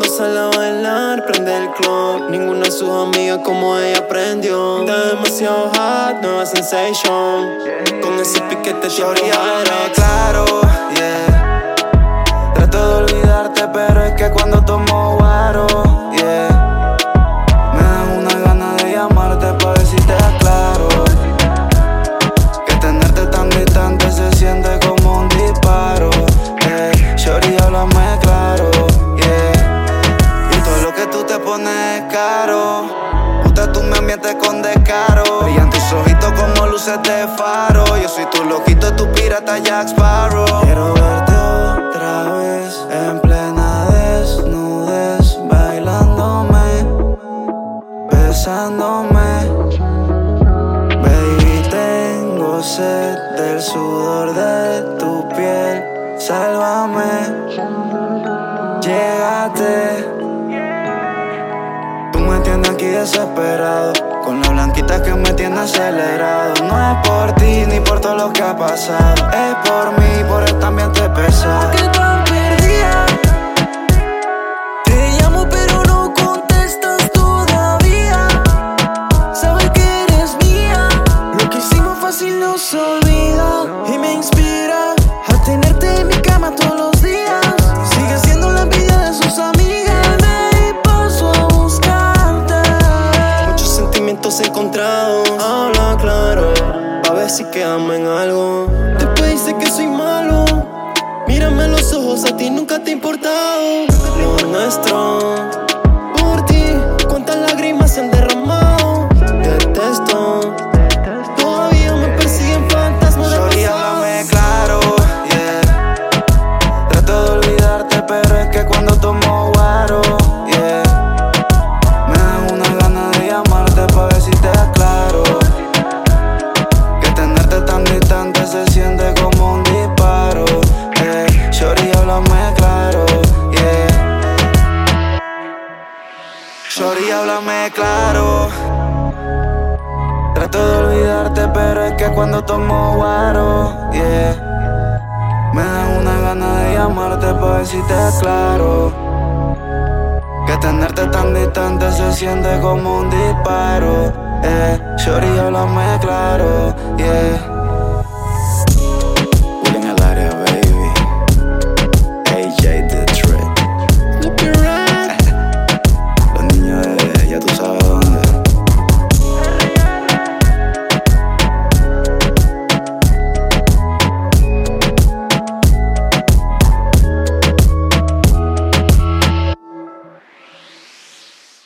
sale a bailar, prende el club. Ninguna de sus amigas como ella aprendió. Está demasiado hot, nueva sensation. Con ese piquete era claro, yeah. Trato de olvidarte, pero es que cuando tomo guaro, pones es caro. Usted tú me ambientes con descaro. Brillan tus ojitos como luces de faro. Yo soy tu loquito, tu pirata Jack Sparrow. Quiero verte otra vez en plena desnudez, bailándome, besándome. Baby, tengo sed del sudor de tu piel. Sálvame, llégate. Tienes aquí desesperado. Con la blanquita que me tiene acelerado. No es por ti ni por todo lo que ha pasado. Es por mí, por este ambiente pesado. que tan perdida. Te llamo pero no contestas todavía. Sabes que eres mía. Lo que hicimos fácil no se quedamos en algo. Después dice que soy malo. Mírame los ojos, a ti nunca te ha importado. Shorty, háblame claro. Trato de olvidarte, pero es que cuando tomo guaro, yeah. Me da una gana de llamarte para decirte claro. Que tenerte tan distante se siente como un disparo, eh. Shorty, háblame claro, yeah.